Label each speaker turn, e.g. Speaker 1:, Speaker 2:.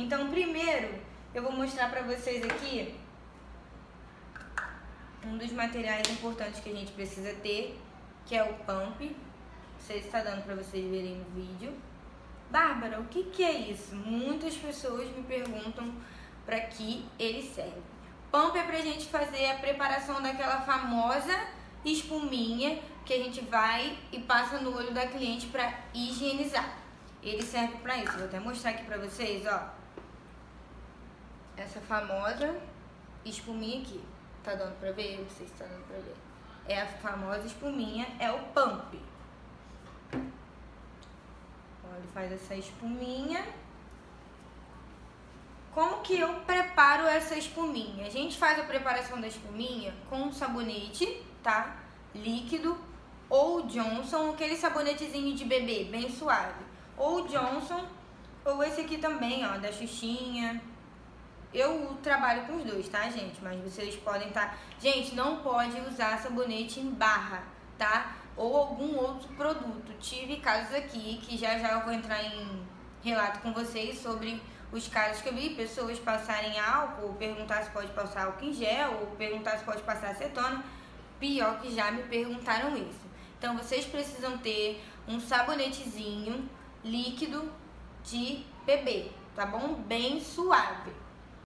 Speaker 1: Então, primeiro, eu vou mostrar pra vocês aqui um dos materiais importantes que a gente precisa ter, que é o pump. Se está dando para vocês verem no vídeo. Bárbara, o que, que é isso? Muitas pessoas me perguntam para que ele serve. Pump é para a gente fazer a preparação daquela famosa espuminha que a gente vai e passa no olho da cliente para higienizar. Ele serve para isso. Vou até mostrar aqui para vocês, ó. Essa famosa espuminha aqui. Tá dando pra ver? Não sei se tá dando pra ver. É a famosa espuminha, é o pump. Então, ele faz essa espuminha. Como que eu preparo essa espuminha? A gente faz a preparação da espuminha com sabonete, tá? Líquido ou Johnson, aquele sabonetezinho de bebê, bem suave. Ou Johnson, ou esse aqui também, ó, da Xuxinha, eu trabalho com os dois, tá, gente? Mas vocês podem estar... Tá... Gente, não pode usar sabonete em barra, tá? Ou algum outro produto. Tive casos aqui que já já eu vou entrar em relato com vocês sobre os casos que eu vi. Pessoas passarem álcool, perguntar se pode passar álcool em gel, ou perguntar se pode passar acetona. Pior que já me perguntaram isso. Então, vocês precisam ter um sabonetezinho líquido de bebê, tá bom? Bem suave.